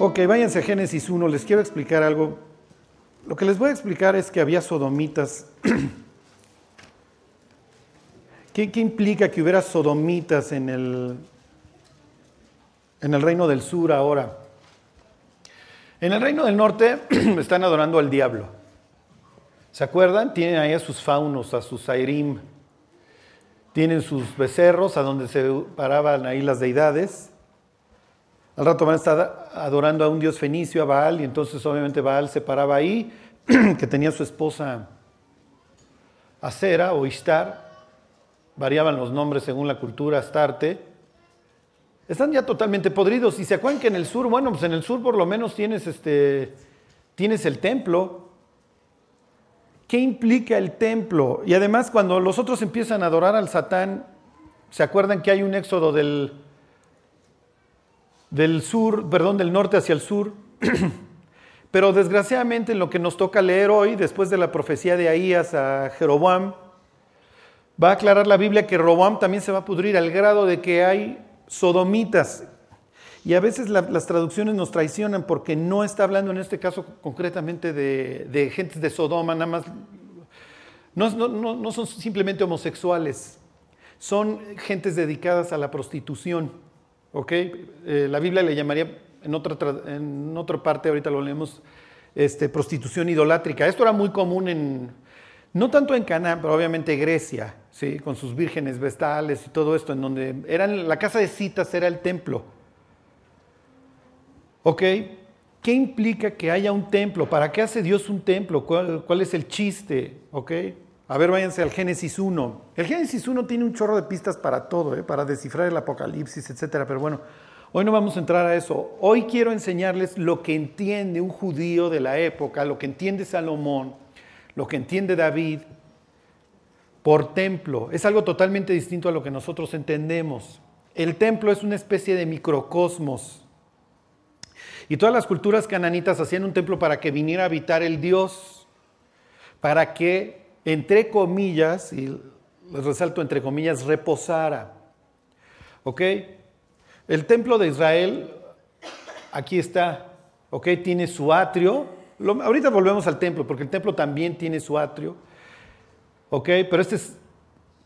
Ok, váyanse a Génesis 1, les quiero explicar algo. Lo que les voy a explicar es que había sodomitas. ¿Qué, qué implica que hubiera sodomitas en el, en el reino del sur ahora? En el reino del norte están adorando al diablo. ¿Se acuerdan? Tienen ahí a sus faunos, a sus airim. Tienen sus becerros a donde se paraban ahí las deidades. Al rato van a estar adorando a un dios fenicio, a Baal, y entonces obviamente Baal se paraba ahí, que tenía su esposa Acera o Ishtar. Variaban los nombres según la cultura, Astarte. Están ya totalmente podridos. Y se acuerdan que en el sur, bueno, pues en el sur por lo menos tienes, este, tienes el templo. ¿Qué implica el templo? Y además cuando los otros empiezan a adorar al Satán, ¿se acuerdan que hay un éxodo del, del sur, perdón, del norte hacia el sur? Pero desgraciadamente en lo que nos toca leer hoy, después de la profecía de Ahías a Jeroboam, va a aclarar la Biblia que Roboam también se va a pudrir al grado de que hay sodomitas. Y a veces las traducciones nos traicionan porque no está hablando en este caso concretamente de, de gentes de Sodoma, nada más. No, no, no, son simplemente homosexuales, son gentes dedicadas a la prostitución. ¿Ok? Eh, la Biblia le llamaría, en otra, en otra parte, ahorita lo leemos, este, prostitución idolátrica. Esto era muy común en, no tanto en Canaán, pero obviamente Grecia, ¿sí? con sus vírgenes vestales y todo esto, en donde la casa de citas era el templo. ¿Ok? ¿Qué implica que haya un templo? ¿Para qué hace Dios un templo? ¿Cuál, es el chiste? ¿Ok? A ver, váyanse al Génesis 1. El Génesis 1 tiene un chorro de pistas para todo, ¿eh? para descifrar el Apocalipsis, etc. Pero bueno, hoy no vamos a entrar a eso. Hoy quiero enseñarles lo que entiende un judío de la época, lo que entiende Salomón, lo que entiende David por templo. Es algo totalmente distinto a lo que nosotros entendemos. El templo es una especie de microcosmos. Y todas las culturas cananitas hacían un templo para que viniera a habitar el Dios, para que, entre comillas, y les resalto entre comillas, reposara. ¿Ok? El templo de Israel, aquí está, ¿ok? Tiene su atrio. ahorita volvemos al templo, porque el templo también tiene su atrio. ¿Ok? Pero este es,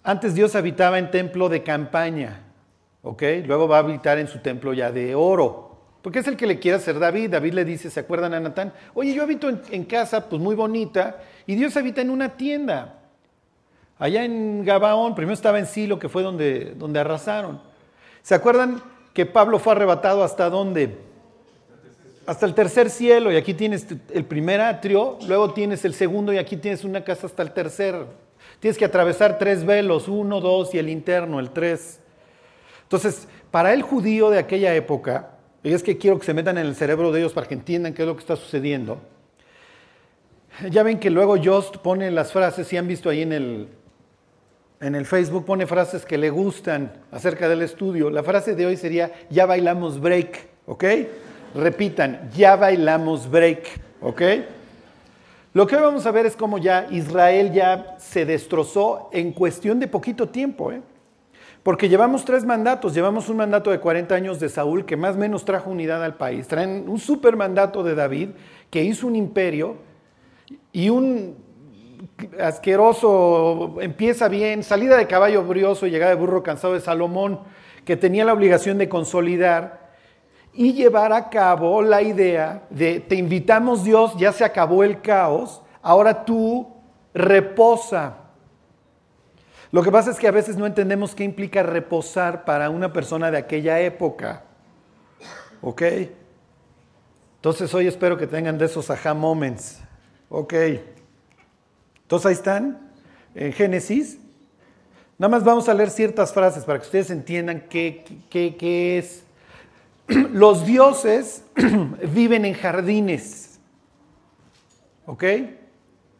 antes Dios habitaba en templo de campaña. ¿Ok? Luego va a habitar en su templo ya de oro. Porque es el que le quiere hacer David. David le dice, ¿se acuerdan a Natán? Oye, yo habito en, casa, pues muy bonita, y Dios habita en una tienda. Allá en Gabaón, primero estaba en Silo, que fue donde, donde arrasaron. ¿Se acuerdan que Pablo fue arrebatado hasta dónde? Hasta el tercer cielo, y aquí tienes el primer atrio, luego tienes el segundo, y aquí tienes una casa hasta el tercer. Tienes que atravesar tres velos, uno, dos y el interno, el tres. Entonces, para el judío de aquella época, y es que quiero que se metan en el cerebro de ellos para que entiendan qué es lo que está sucediendo. Ya ven que luego Jost pone las frases, si han visto ahí en el, en el Facebook, pone frases que le gustan acerca del estudio. La frase de hoy sería, ya bailamos break, ¿ok? Repitan, ya bailamos break, ¿ok? Lo que hoy vamos a ver es cómo ya Israel ya se destrozó en cuestión de poquito tiempo, ¿eh? Porque llevamos tres mandatos. Llevamos un mandato de 40 años de Saúl que más o menos trajo unidad al país. Traen un super mandato de David que hizo un imperio y un asqueroso, empieza bien, salida de caballo brioso y llegada de burro cansado de Salomón, que tenía la obligación de consolidar y llevar a cabo la idea de te invitamos Dios, ya se acabó el caos, ahora tú reposa lo que pasa es que a veces no entendemos qué implica reposar para una persona de aquella época. ¿Ok? Entonces hoy espero que tengan de esos aha moments. Ok. Entonces ahí están, en Génesis. Nada más vamos a leer ciertas frases para que ustedes entiendan qué, qué, qué es. Los dioses viven en jardines. ¿Ok?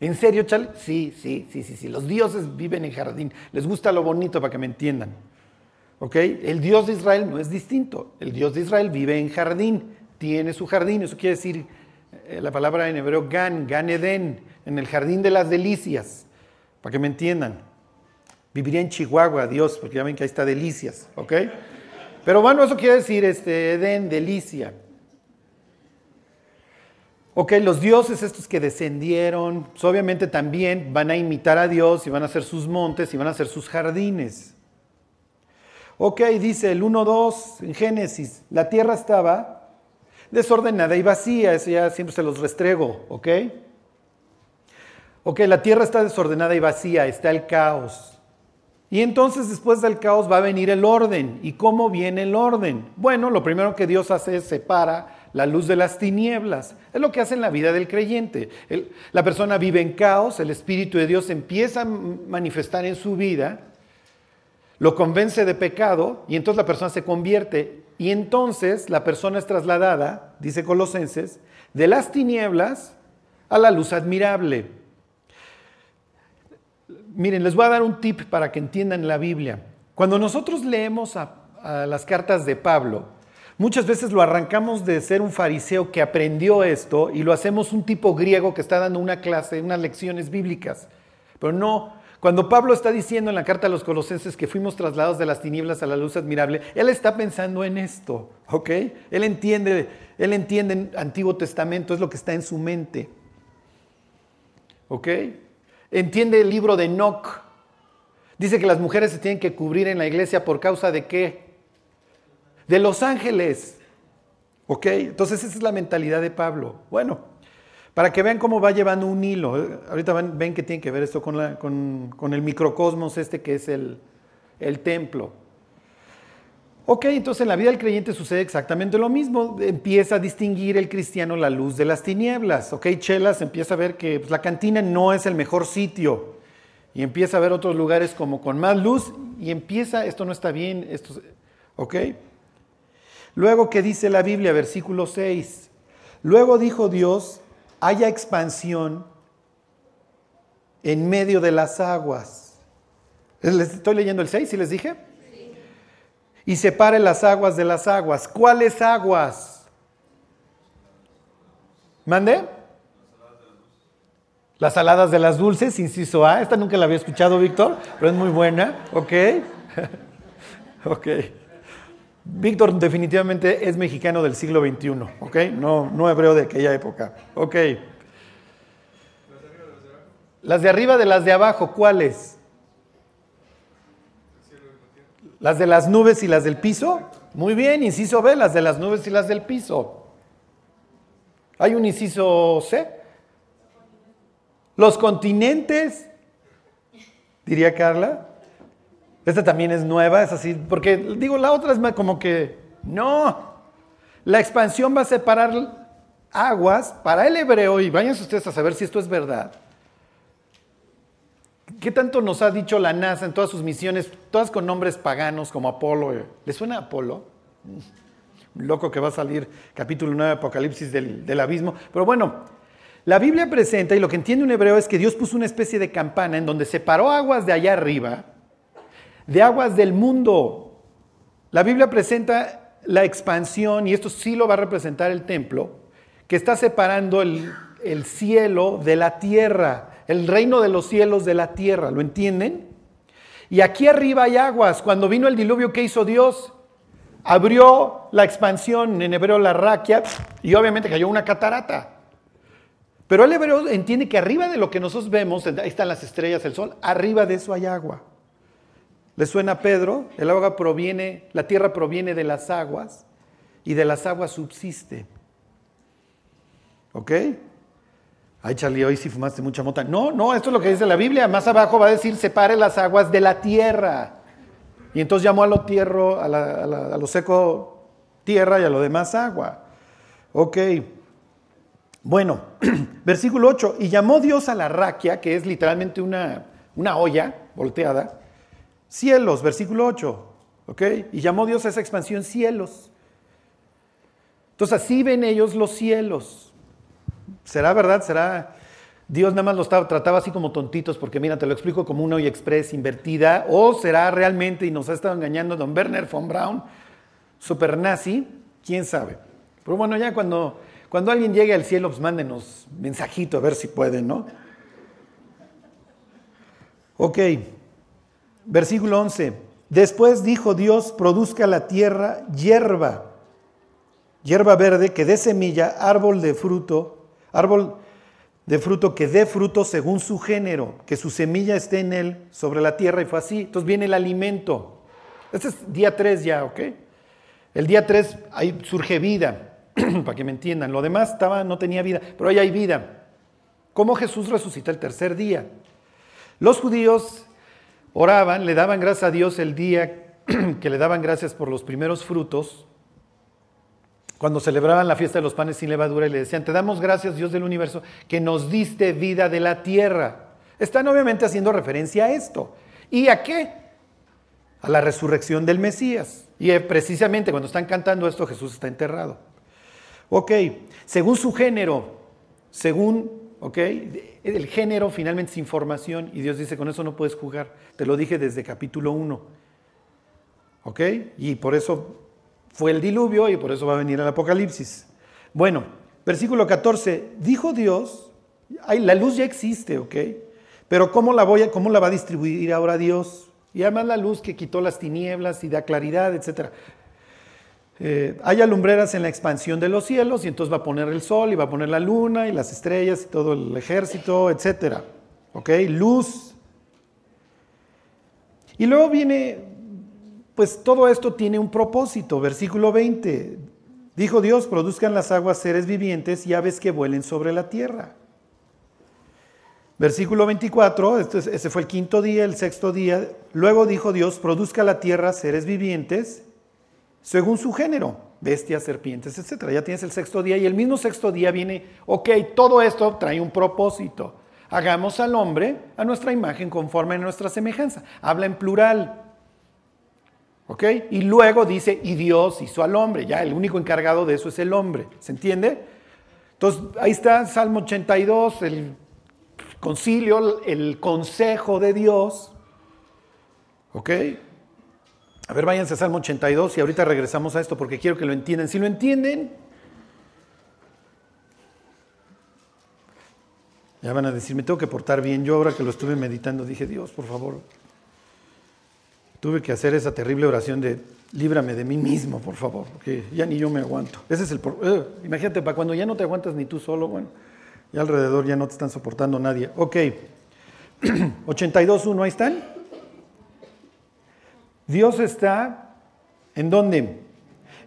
¿En serio, Chale? Sí, sí, sí, sí, sí. Los dioses viven en jardín. Les gusta lo bonito para que me entiendan. ¿Ok? El Dios de Israel no es distinto. El Dios de Israel vive en jardín. Tiene su jardín. Eso quiere decir eh, la palabra en hebreo gan, gan eden, en el jardín de las delicias. Para que me entiendan. Viviría en Chihuahua, Dios, porque ya ven que ahí está delicias. ¿Ok? Pero bueno, eso quiere decir este, Edén, delicia. Ok, los dioses estos que descendieron, pues obviamente también van a imitar a Dios y van a hacer sus montes y van a hacer sus jardines. Ok, dice el 1.2 en Génesis, la tierra estaba desordenada y vacía, eso ya siempre se los restrego, ok. Ok, la tierra está desordenada y vacía, está el caos. Y entonces después del caos va a venir el orden. ¿Y cómo viene el orden? Bueno, lo primero que Dios hace es separa la luz de las tinieblas. Es lo que hace en la vida del creyente. la persona vive en caos, el Espíritu de Dios empieza a manifestar en su vida, lo convence de pecado y entonces la persona se convierte. Y entonces la persona es trasladada, dice Colosenses, de las tinieblas a la luz admirable. Miren, les voy a dar un tip para que entiendan la Biblia. Cuando nosotros leemos a las cartas de Pablo, Muchas veces lo arrancamos de ser un fariseo que aprendió esto y lo hacemos un tipo griego que está dando una clase, unas lecciones bíblicas. Pero no, cuando Pablo está diciendo en la carta a los colosenses que fuimos trasladados de las tinieblas a la luz admirable, él está pensando en esto, ¿ok? Él entiende, él entiende en Antiguo Testamento, es lo que está en su mente, ¿ok? Entiende el libro de Enoch. Dice que las mujeres se tienen que cubrir en la iglesia por causa de qué? De los ángeles. ¿Ok? Entonces esa es la mentalidad de Pablo. Bueno, para que vean cómo va llevando un hilo. ¿eh? Ahorita ven, que tiene que ver esto con, el microcosmos este que es el, templo. Ok, entonces en la vida del creyente sucede exactamente lo mismo. Empieza a distinguir el cristiano la luz de las tinieblas. Ok, Chelas empieza a ver que pues, la cantina no es el mejor sitio. Y empieza a ver otros lugares como con más luz. Y empieza, esto no está bien, esto, ok. Luego que dice la Biblia, versículo 6, luego dijo Dios, haya expansión en medio de las aguas. Les estoy leyendo el 6, ¿y les dije? Y separe las aguas de las aguas. ¿Cuáles aguas? ¿Mande? Las saladas de las dulces, inciso A. Esta nunca la había escuchado, Víctor, pero es muy buena. ¿Ok? ok. Víctor definitivamente es mexicano del siglo XXI, ¿ok? No, no hebreo de aquella época, ¿ok? Las de arriba de las de abajo, ¿cuáles? Las de las nubes y las del piso. Muy bien, inciso B, las de las nubes y las del piso. ¿Hay un inciso C? Los continentes, diría Carla. Esta también es nueva, es así, porque digo, la otra es como que, no, la expansión va a separar aguas para el hebreo, y váyanse ustedes a saber si esto es verdad. ¿Qué tanto nos ha dicho la NASA en todas sus misiones, todas con nombres paganos como Apolo? ¿Le suena Apolo? Un loco que va a salir, capítulo 9 de Apocalipsis del, del abismo. Pero bueno, la Biblia presenta, y lo que entiende un hebreo es que Dios puso una especie de campana en donde separó aguas de allá arriba de aguas del mundo. La Biblia presenta la expansión, y esto sí lo va a representar el templo, que está separando el, cielo de la tierra, el reino de los cielos de la tierra, ¿lo entienden? Y aquí arriba hay aguas. Cuando vino el diluvio, ¿qué hizo Dios? Abrió la expansión, en hebreo la raquia, y obviamente cayó una catarata. Pero el hebreo entiende que arriba de lo que nosotros vemos, ahí están las estrellas, el sol, arriba de eso hay agua. ¿Le suena a Pedro? El agua proviene, la tierra proviene de las aguas y de las aguas subsiste. ¿Ok? Ay, Charlie, hoy sí fumaste mucha mota. No, no, esto es lo que dice la Biblia. Más abajo va a decir, separe las aguas de la tierra. Y entonces llamó a lo tierro, a, lo seco tierra y a lo demás agua. Ok. Bueno, versículo 8. Y llamó Dios a la raquia, que es literalmente una, una olla volteada, Cielos, versículo 8. ¿Ok? Y llamó Dios a esa expansión cielos. Entonces así ven ellos los cielos. ¿Será verdad? ¿Será? Dios nada más los trataba así como tontitos porque mira, te lo explico como una hoy express invertida. ¿O será realmente y nos ha estado engañando don Werner von Braun, super nazi? ¿Quién sabe? Pero bueno, ya cuando, cuando alguien llegue al cielo, pues mándenos mensajito a ver si pueden, ¿no? Ok. Versículo 11. Después dijo Dios, produzca la tierra hierba, hierba verde que dé semilla, árbol de fruto, Árbol de fruto que dé fruto según su género, que su semilla esté en él sobre la tierra y fue así. Entonces viene el alimento. Este es día 3 ya, ¿ok? El día 3 ahí surge vida, para que me entiendan. Lo demás estaba, no tenía vida, pero ahí hay vida. ¿Cómo Jesús resucita el tercer día? Los judíos oraban, le daban gracias a Dios el día que le daban gracias por los primeros frutos, cuando celebraban la fiesta de los panes sin levadura y le decían, te damos gracias Dios del universo, que nos diste vida de la tierra. Están obviamente haciendo referencia a esto. ¿Y a qué? A la resurrección del Mesías. Y eh, precisamente cuando están cantando esto, Jesús está enterrado. Ok, según su género, según, ok, el género finalmente es información y Dios dice, con eso no puedes jugar. Te lo dije desde capítulo 1. ¿Ok? Y por eso fue el diluvio y por eso va a venir el Apocalipsis. Bueno, versículo 14, dijo Dios, la luz ya existe, ¿ok? Pero ¿cómo la, voy ¿cómo la va a distribuir ahora Dios? Y además la luz que quitó las tinieblas y da claridad, etc. Eh, hay alumbreras en la expansión de los cielos y entonces va a poner el sol y va a poner la luna y las estrellas y todo el ejército, etc. ¿Ok? Luz. Y luego viene pues todo esto tiene un propósito. Versículo 20. Dijo Dios, produzcan las aguas seres vivientes y aves que vuelen sobre la tierra. Versículo 24, ese fue el quinto día, el sexto día. Luego dijo Dios, produzca la tierra seres vivientes según su género, bestias, serpientes, etc. Ya tienes el sexto día y el mismo sexto día viene, ok, todo esto trae un propósito. Hagamos al hombre a nuestra imagen conforme a nuestra semejanza. Habla en plural. ¿Ok? Y luego dice, y Dios hizo al hombre. Ya el único encargado de eso es el hombre. ¿Se entiende? Entonces, ahí está Salmo 82, el concilio, el consejo de Dios. ¿Ok? A ver, váyanse a Salmo 82 y ahorita regresamos a esto porque quiero que lo entiendan. Si lo entienden, ya van a decir, me tengo que portar bien. Yo ahora que lo estuve meditando dije, Dios, por favor, tuve que hacer esa terrible oración de líbrame de mí mismo, por favor, porque ya ni yo me aguanto. Ese es el eh, imagínate, para cuando ya no te aguantas ni tú solo, bueno, ya alrededor ya no te están soportando nadie. Ok, 82.1, ahí están. Dios está, ¿en dónde?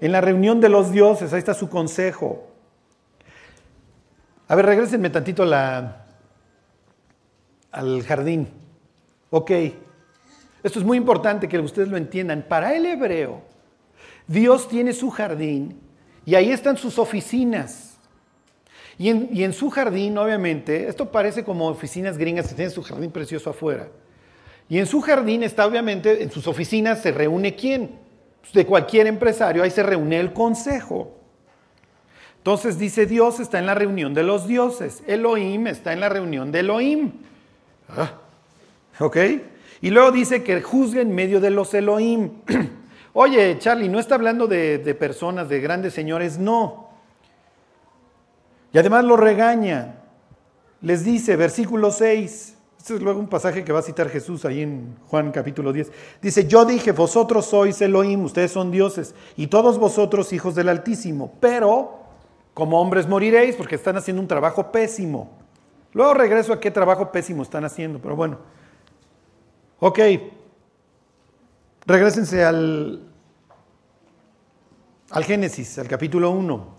En la reunión de los dioses, ahí está su consejo. A ver, regresenme tantito al jardín. Ok, esto es muy importante que ustedes lo entiendan. Para el hebreo, Dios tiene su jardín y ahí están sus oficinas. Y en, su jardín, obviamente, esto parece como oficinas gringas que tienen su jardín precioso afuera. Y en su jardín está, obviamente, en sus oficinas se reúne quién? Pues de cualquier empresario, ahí se reúne el consejo. Entonces dice Dios está en la reunión de los dioses, Elohim está en la reunión de Elohim. Ah, ¿Ok? Y luego dice que juzgue en medio de los Elohim. Oye, Charlie, no está hablando de, personas, de grandes señores, no. Y además lo regaña. Les dice, versículo 6, este es luego un pasaje que va a citar Jesús ahí en Juan capítulo 10. Dice, yo dije, vosotros sois Elohim, ustedes son dioses, y todos vosotros hijos del Altísimo, pero como hombres moriréis porque están haciendo un trabajo pésimo. Luego regreso a qué trabajo pésimo están haciendo, pero bueno. Ok, regresense al, al Génesis, al capítulo 1.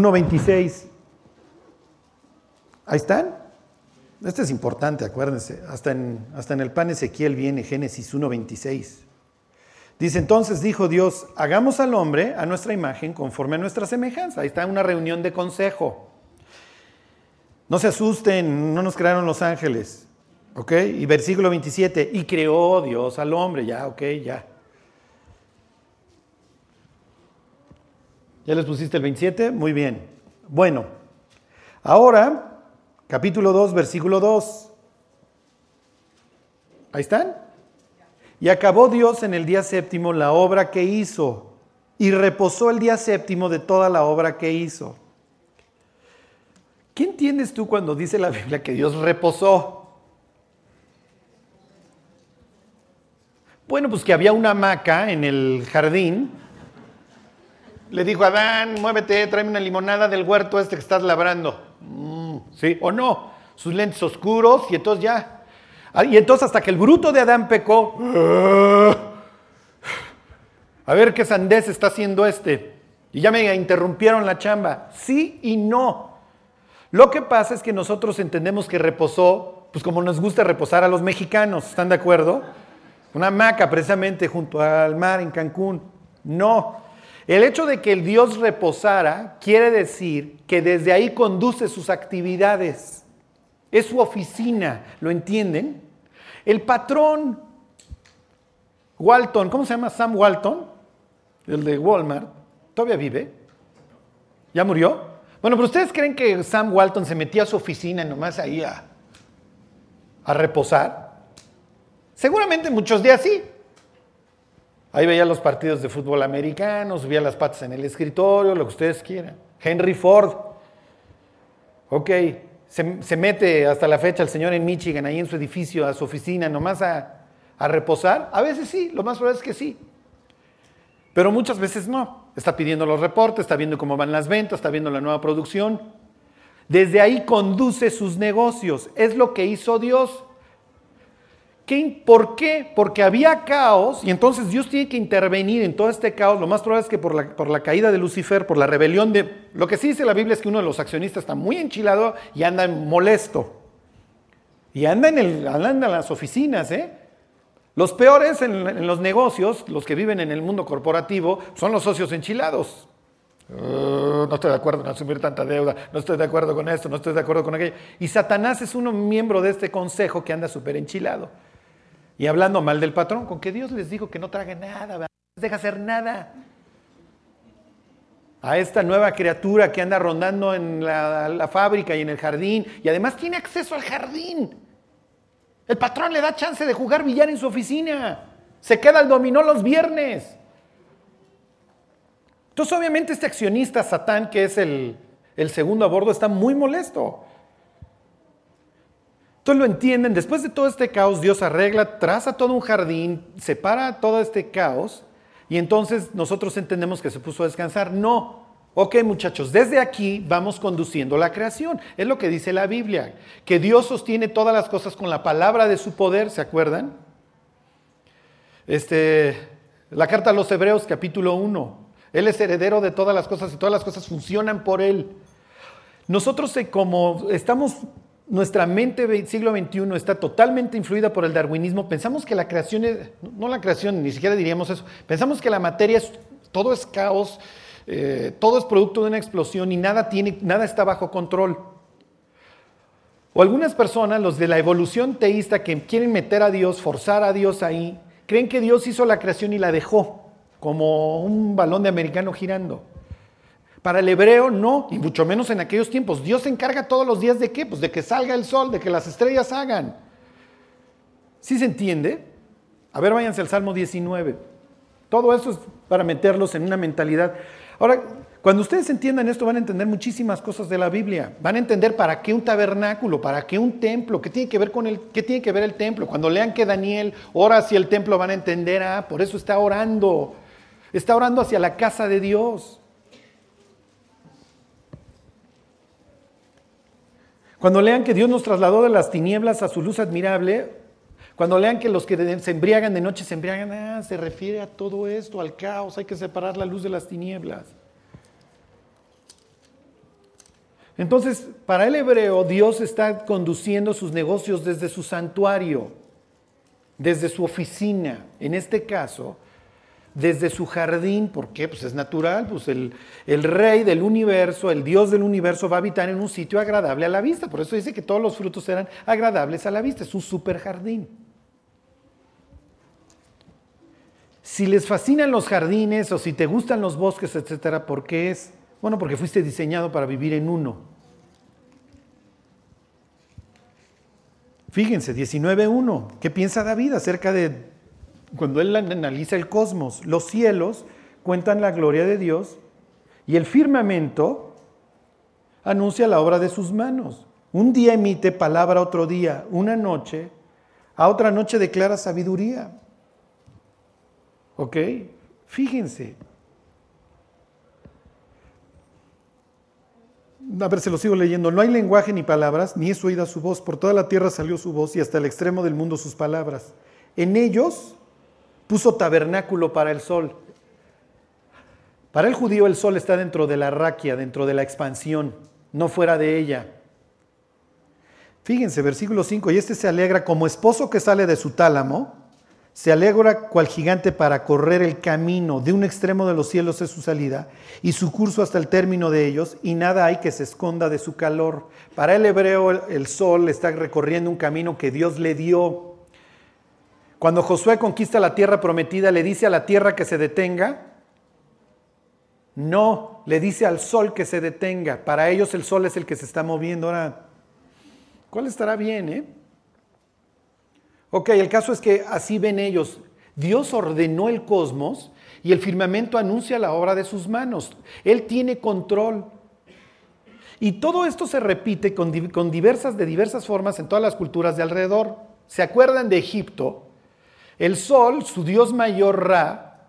Veintiséis. Ahí están. Este es importante, acuérdense. Hasta en, hasta en el pan Ezequiel viene Génesis 1.26. Dice entonces, dijo Dios, hagamos al hombre a nuestra imagen conforme a nuestra semejanza. Ahí está una reunión de consejo. No se asusten, no nos crearon los ángeles. ¿Ok? Y versículo 27, y creó Dios al hombre, ya, ok, ya. ¿Ya les pusiste el 27? Muy bien. Bueno, ahora, capítulo 2, versículo 2. Ahí están. Y acabó Dios en el día séptimo la obra que hizo, y reposó el día séptimo de toda la obra que hizo. ¿Qué entiendes tú cuando dice la Biblia que Dios reposó? Bueno, pues que había una hamaca en el jardín le dijo a Adán, muévete, tráeme una limonada del huerto este que estás labrando. Mm, ¿Sí o no? Sus lentes oscuros y entonces ya. Ah, y entonces hasta que el bruto de Adán pecó. A ver qué sandez está haciendo este. Y ya me interrumpieron la chamba. Sí y no. Lo que pasa es que nosotros entendemos que reposó, pues como nos gusta reposar a los mexicanos, ¿están de acuerdo? Una hamaca precisamente junto al mar en Cancún. No. El hecho de que el Dios reposara quiere decir que desde ahí conduce sus actividades. Es su oficina, ¿lo entienden? El patrón Walton, ¿cómo se llama? Sam Walton, el de Walmart, ¿todavía vive? ¿Ya murió? Bueno, pero ustedes creen que Sam Walton se metía a su oficina nomás ahí a, a reposar. Seguramente muchos días sí. Ahí veía los partidos de fútbol americano, subía las patas en el escritorio, lo que ustedes quieran. Henry Ford. Ok, se, mete hasta la fecha el señor en Michigan, ahí en su edificio, a su oficina, nomás a, a reposar. A veces sí, lo más probable es que sí. Pero muchas veces no. Está pidiendo los reportes, está viendo cómo van las ventas, está viendo la nueva producción. Desde ahí conduce sus negocios. Es lo que hizo Dios. ¿Por qué? Porque había caos y entonces Dios tiene que intervenir en todo este caos. Lo más probable es que por la, caída de Lucifer, por la rebelión de... Lo que sí dice la Biblia es que uno de los accionistas está muy enchilado y anda molesto. Y anda en, el, anda en las oficinas, ¿eh? Los peores en, los negocios, los que viven en el mundo corporativo, son los socios enchilados. Uh, no estoy de acuerdo en asumir tanta deuda, no estoy de acuerdo con esto, no estoy de acuerdo con aquello. Y Satanás es uno miembro de este consejo que anda súper enchilado. Y hablando mal del patrón, con que Dios les dijo que no trague nada, no les deja hacer nada. A esta nueva criatura que anda rondando en la, fábrica y en el jardín, y además tiene acceso al jardín. El patrón le da chance de jugar billar en su oficina. Se queda el dominó los viernes. Entonces, obviamente, este accionista Satán, que es el, el segundo a bordo, está muy molesto. Entonces lo entienden, después de todo este caos, Dios arregla, traza todo un jardín, separa todo este caos y entonces nosotros entendemos que se puso a descansar. No, ok muchachos, desde aquí vamos conduciendo la creación. Es lo que dice la Biblia, que Dios sostiene todas las cosas con la palabra de su poder, ¿se acuerdan? Este, la carta a los Hebreos capítulo 1. Él es heredero de todas las cosas y todas las cosas funcionan por Él. Nosotros eh, como estamos nuestra mente del siglo XXI está totalmente influida por el darwinismo. Pensamos que la creación es, no la creación, ni siquiera diríamos eso, pensamos que la materia es, todo es caos, eh, todo es producto de una explosión y nada, tiene, nada está bajo control. O algunas personas, los de la evolución teísta, que quieren meter a Dios, forzar a Dios ahí, creen que Dios hizo la creación y la dejó, como un balón de americano girando. Para el hebreo no, y mucho menos en aquellos tiempos. Dios se encarga todos los días de qué? Pues de que salga el sol, de que las estrellas hagan. ¿Sí se entiende? A ver, váyanse al Salmo 19. Todo eso es para meterlos en una mentalidad. Ahora, cuando ustedes entiendan esto, van a entender muchísimas cosas de la Biblia. Van a entender para qué un tabernáculo, para qué un templo, qué tiene que ver con el, qué tiene que ver el templo. Cuando lean que Daniel ora hacia el templo, van a entender, ah, por eso está orando. Está orando hacia la casa de Dios. Cuando lean que Dios nos trasladó de las tinieblas a su luz admirable, cuando lean que los que se embriagan de noche se embriagan, ah, se refiere a todo esto, al caos, hay que separar la luz de las tinieblas. Entonces, para el hebreo, Dios está conduciendo sus negocios desde su santuario, desde su oficina. En este caso, desde su jardín, ¿por qué? Pues es natural, pues el, el, rey del universo, el Dios del universo va a habitar en un sitio agradable a la vista, por eso dice que todos los frutos serán agradables a la vista, es un super jardín. Si les fascinan los jardines o si te gustan los bosques, etcétera, ¿por qué es? Bueno, porque fuiste diseñado para vivir en uno. Fíjense, 19.1. ¿Qué piensa David acerca de cuando él analiza el cosmos, los cielos cuentan la gloria de Dios y el firmamento anuncia la obra de sus manos. Un día emite palabra otro día, una noche, a otra noche declara sabiduría. ¿Ok? Fíjense. a ver, se lo sigo leyendo. No hay lenguaje ni palabras, ni es oída su voz. Por toda la tierra salió su voz y hasta el extremo del mundo sus palabras. En ellos puso tabernáculo para el sol. Para el judío el sol está dentro de la raquia, dentro de la expansión, no fuera de ella. Fíjense, versículo 5, y este se alegra como esposo que sale de su tálamo, se alegra cual gigante para correr el camino, de un extremo de los cielos es su salida, y su curso hasta el término de ellos, y nada hay que se esconda de su calor. Para el hebreo el sol está recorriendo un camino que Dios le dio. Cuando Josué conquista la tierra prometida, le dice a la tierra que se detenga. No, le dice al sol que se detenga. Para ellos el sol es el que se está moviendo. Ahora, ¿cuál estará bien, eh? Ok, el caso es que así ven ellos. Dios ordenó el cosmos y el firmamento anuncia la obra de sus manos. Él tiene control. Y todo esto se repite con, diversas, de diversas formas en todas las culturas de alrededor. ¿Se acuerdan de Egipto? El sol, su dios mayor Ra,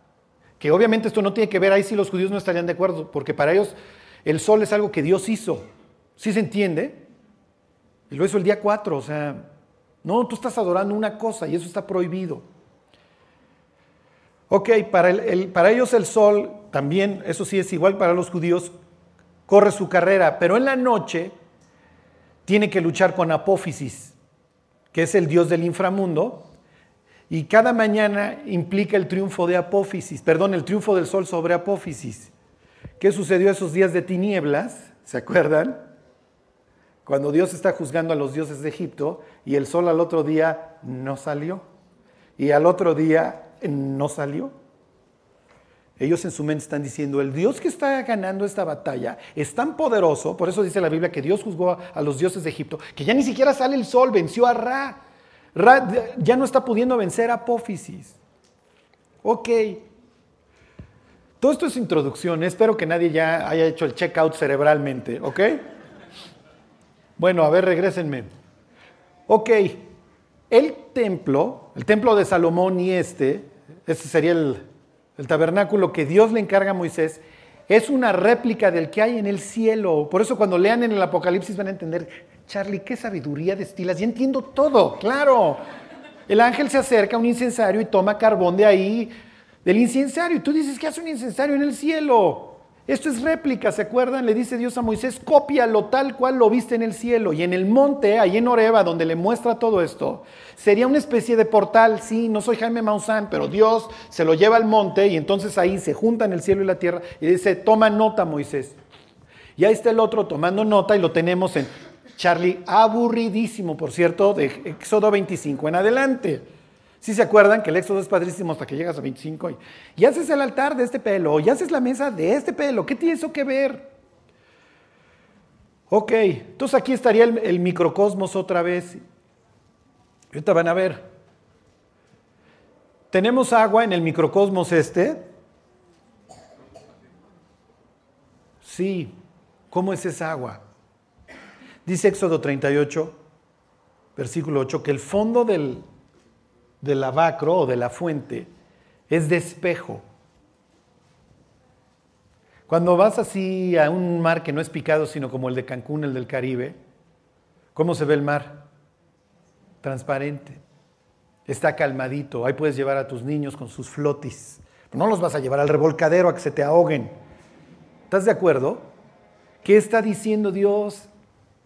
que obviamente esto no tiene que ver ahí si los judíos no estarían de acuerdo, porque para ellos el sol es algo que Dios hizo. ¿Sí se entiende? Y lo hizo el día 4, o sea, no, tú estás adorando una cosa y eso está prohibido. Ok, para, para ellos el sol también, eso sí es igual para los judíos, corre su carrera, pero en la noche tiene que luchar con Apófisis, que es el dios del inframundo, y cada mañana implica el triunfo de Apófisis, perdón, el triunfo del sol sobre Apófisis. ¿Qué sucedió esos días de tinieblas? ¿Se acuerdan? Cuando Dios está juzgando a los dioses de Egipto y el sol al otro día no salió. Y al otro día no salió. Ellos en su mente están diciendo, el Dios que está ganando esta batalla es tan poderoso, por eso dice la Biblia que Dios juzgó a los dioses de Egipto, que ya ni siquiera sale el sol, venció a Ra. Ya no está pudiendo vencer Apófisis. Ok. Todo esto es introducción, espero que nadie ya haya hecho el checkout cerebralmente, ¿ok? Bueno, a ver, regrésenme. Ok, el templo, el templo de Salomón y este, este sería el, el tabernáculo que Dios le encarga a Moisés, es una réplica del que hay en el cielo. Por eso cuando lean en el Apocalipsis van a entender, Charlie, qué sabiduría destilas. Ya entiendo todo, claro. El ángel se acerca a un incensario y toma carbón de ahí, del incensario. Y tú dices, ¿qué hace un incensario en el cielo? Esto es réplica, ¿se acuerdan? Le dice Dios a Moisés, cópialo tal cual lo viste en el cielo. Y en el monte, ahí en Oreba, donde le muestra todo esto, sería una especie de portal. Sí, no soy Jaime Maussan, pero Dios se lo lleva al monte y entonces ahí se juntan el cielo y la tierra y dice, toma nota Moisés. Y ahí está el otro tomando nota y lo tenemos en Charlie, aburridísimo, por cierto, de Éxodo 25 en adelante. Si se acuerdan que el éxodo es padrísimo hasta que llegas a 25 y, haces el altar de este pelo, y haces la mesa de este pelo, ¿qué tiene eso que ver? Ok, entonces aquí estaría el, microcosmos otra vez. Ahorita van a ver. Tenemos agua en el microcosmos este. Sí, ¿cómo es esa agua? Dice Éxodo 38, versículo 8, que el fondo del, del lavacro o de la fuente es de espejo. Cuando vas así a un mar que no es picado, sino como el de Cancún, el del Caribe, ¿cómo se ve el mar? Transparente. Está calmadito. Ahí puedes llevar a tus niños con sus flotis. no los vas a llevar al revolcadero a que se te ahoguen. ¿Estás de acuerdo? ¿Qué está diciendo Dios?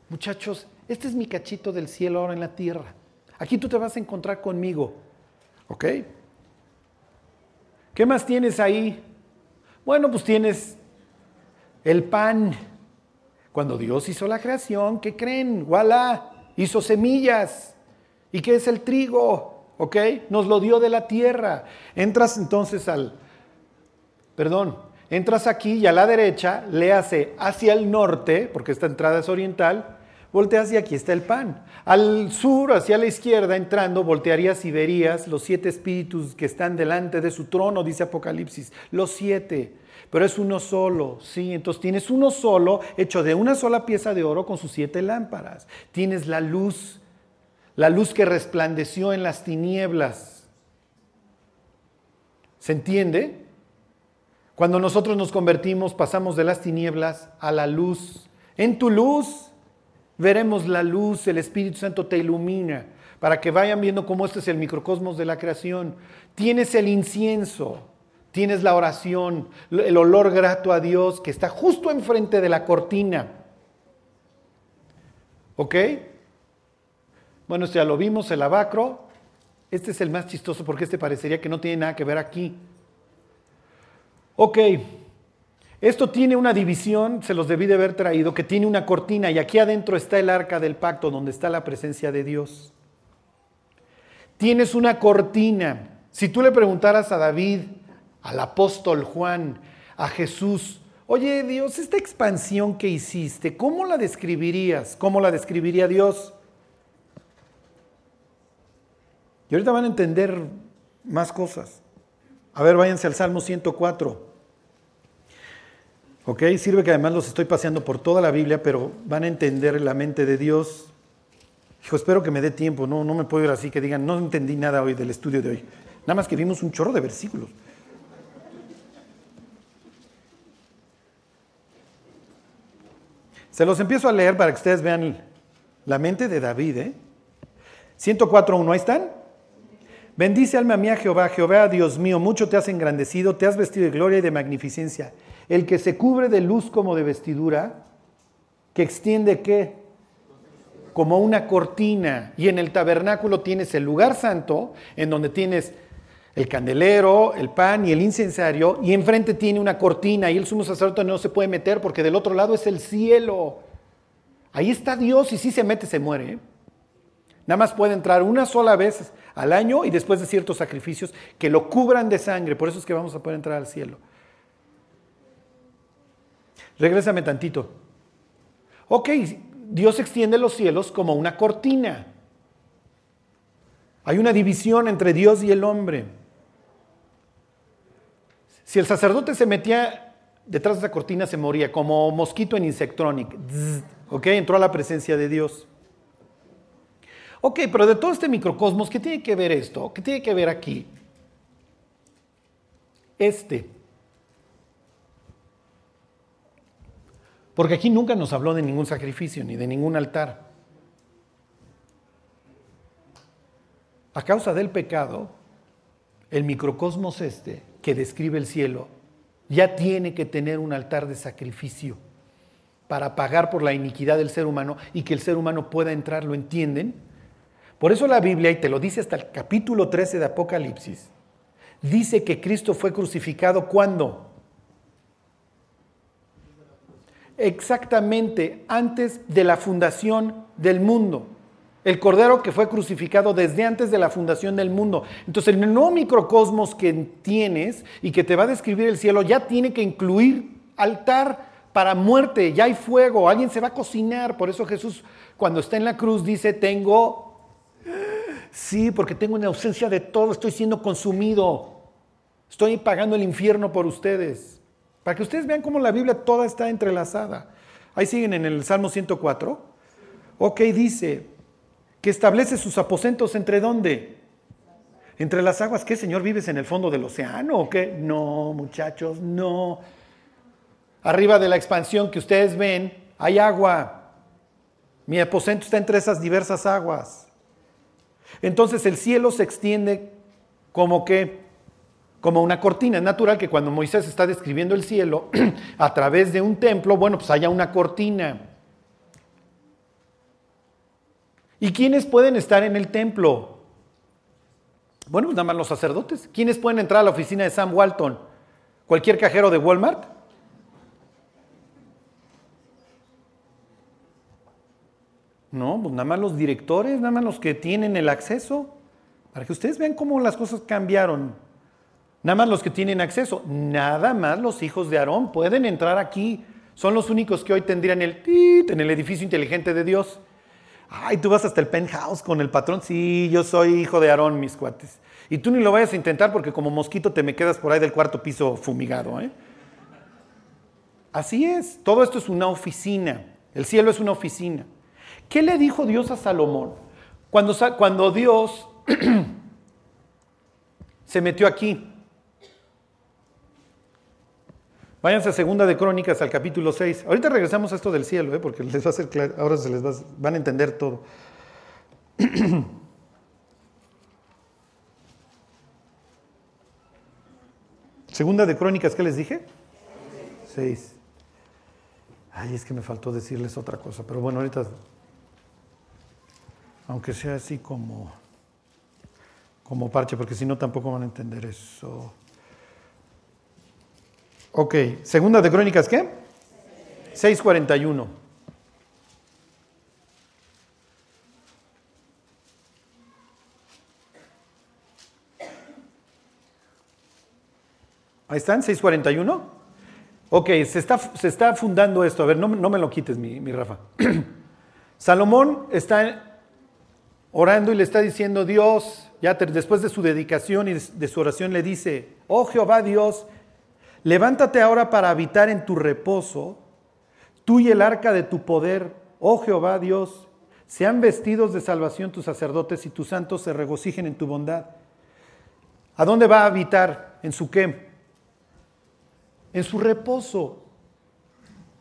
Muchachos, este es mi cachito del cielo ahora en la tierra. Aquí tú te vas a encontrar conmigo. ¿Ok? ¿Qué más tienes ahí? Bueno, pues tienes el pan. Cuando Dios hizo la creación, ¿qué creen? ¡Voilà! Hizo semillas. ¿Y qué es el trigo? ¿Ok? Nos lo dio de la tierra. Entras entonces al, perdón, entras aquí y a la derecha, le hace hacia el norte, porque esta entrada es oriental, volteas y aquí está el pan. Al sur, hacia la izquierda, entrando, voltearías y verías los siete espíritus que están delante de su trono, dice Apocalipsis, los siete. Pero es uno solo, ¿sí? Entonces tienes uno solo, hecho de una sola pieza de oro con sus siete lámparas. Tienes la luz, la luz que resplandeció en las tinieblas. ¿Se entiende? Cuando nosotros nos convertimos, pasamos de las tinieblas a la luz En tu luz veremos la luz, el Espíritu Santo te ilumina para que vayan viendo cómo este es el microcosmos de la creación. Tienes el incienso, tienes la oración, el olor grato a Dios que está justo enfrente de la cortina. ¿Ok? Bueno, esto ya lo vimos, el abacro. Este es el más chistoso porque este parecería que no tiene nada que ver aquí. Ok, esto tiene una división, se los debí de haber traído, que tiene una cortina y aquí adentro está el arca del pacto donde está la presencia de Dios. Tienes una cortina. Si tú le preguntaras a David, al apóstol Juan, a Jesús, oye Dios, esta expansión que hiciste, ¿cómo la describirías? ¿Cómo la describiría Dios? Y ahorita van a entender más cosas. A ver, váyanse al Salmo 104. ¿Ok? Sirve que además los estoy paseando por toda la Biblia, pero van a entender la mente de Dios. Hijo, espero que me dé tiempo, no, no me puedo ir así que digan, no entendí nada hoy del estudio de hoy. Nada más que vimos un chorro de versículos. Se los empiezo a leer para que ustedes vean la mente de David. ¿eh? 104.1, ahí están. Bendice alma mía Jehová, Jehová Dios mío, mucho te has engrandecido, te has vestido de gloria y de magnificencia. El que se cubre de luz como de vestidura, que extiende qué? Como una cortina. Y en el tabernáculo tienes el lugar santo, en donde tienes el candelero, el pan y el incensario, y enfrente tiene una cortina, y el sumo sacerdote no se puede meter porque del otro lado es el cielo. Ahí está Dios y si se mete se muere. ¿eh? Nada más puede entrar una sola vez al año y después de ciertos sacrificios que lo cubran de sangre. Por eso es que vamos a poder entrar al cielo. Regrésame tantito. Ok, Dios extiende los cielos como una cortina. Hay una división entre Dios y el hombre. Si el sacerdote se metía detrás de esa cortina, se moría, como mosquito en Insectronic. Ok, entró a la presencia de Dios. Ok, pero de todo este microcosmos, ¿qué tiene que ver esto? ¿Qué tiene que ver aquí? Este. Porque aquí nunca nos habló de ningún sacrificio ni de ningún altar. A causa del pecado, el microcosmos este que describe el cielo ya tiene que tener un altar de sacrificio para pagar por la iniquidad del ser humano y que el ser humano pueda entrar, ¿lo entienden? Por eso la Biblia, y te lo dice hasta el capítulo 13 de Apocalipsis, dice que Cristo fue crucificado cuando? Exactamente antes de la fundación del mundo. El Cordero que fue crucificado desde antes de la fundación del mundo. Entonces el nuevo microcosmos que tienes y que te va a describir el cielo ya tiene que incluir altar para muerte, ya hay fuego, alguien se va a cocinar. Por eso Jesús cuando está en la cruz dice, tengo Sí, porque tengo una ausencia de todo, estoy siendo consumido. Estoy pagando el infierno por ustedes. Para que ustedes vean cómo la Biblia toda está entrelazada. Ahí siguen en el Salmo 104. Ok, dice que establece sus aposentos entre dónde? Entre las aguas. ¿Qué, Señor, vives en el fondo del océano o qué? No, muchachos, no. Arriba de la expansión que ustedes ven, hay agua. Mi aposento está entre esas diversas aguas. Entonces el cielo se extiende como que, como una cortina. Es natural que cuando Moisés está describiendo el cielo a través de un templo, bueno, pues haya una cortina. ¿Y quiénes pueden estar en el templo? Bueno, pues nada más los sacerdotes. ¿Quiénes pueden entrar a la oficina de Sam Walton? ¿Cualquier cajero de Walmart? No, pues nada más los directores, nada más los que tienen el acceso, para que ustedes vean cómo las cosas cambiaron. Nada más los que tienen acceso, nada más los hijos de Aarón pueden entrar aquí. Son los únicos que hoy tendrían el tit en el edificio inteligente de Dios. Ay, tú vas hasta el penthouse con el patrón. Sí, yo soy hijo de Aarón, mis cuates. Y tú ni lo vayas a intentar porque como mosquito te me quedas por ahí del cuarto piso fumigado. ¿eh? Así es, todo esto es una oficina. El cielo es una oficina. ¿Qué le dijo Dios a Salomón? Cuando, cuando Dios se metió aquí. Váyanse a Segunda de Crónicas al capítulo 6. Ahorita regresamos a esto del cielo, ¿eh? porque les va a ser claro, ahora se les va, van a entender todo. Segunda de Crónicas, ¿qué les dije? 6. Ay, es que me faltó decirles otra cosa, pero bueno, ahorita, aunque sea así como, como parche, porque si no tampoco van a entender eso. Ok, segunda de Crónicas, ¿qué? 641. Ahí están, 641. Ok, se está, se está fundando esto. A ver, no, me lo quites, mi, mi Rafa. Salomón está orando y le está diciendo, Dios, ya después de su dedicación y de su oración le dice, oh Jehová Dios, levántate ahora para habitar en tu reposo, tú y el arca de tu poder, oh Jehová Dios, sean vestidos de salvación tus sacerdotes y tus santos se regocijen en tu bondad. ¿A dónde va a habitar? ¿En su qué? en su reposo.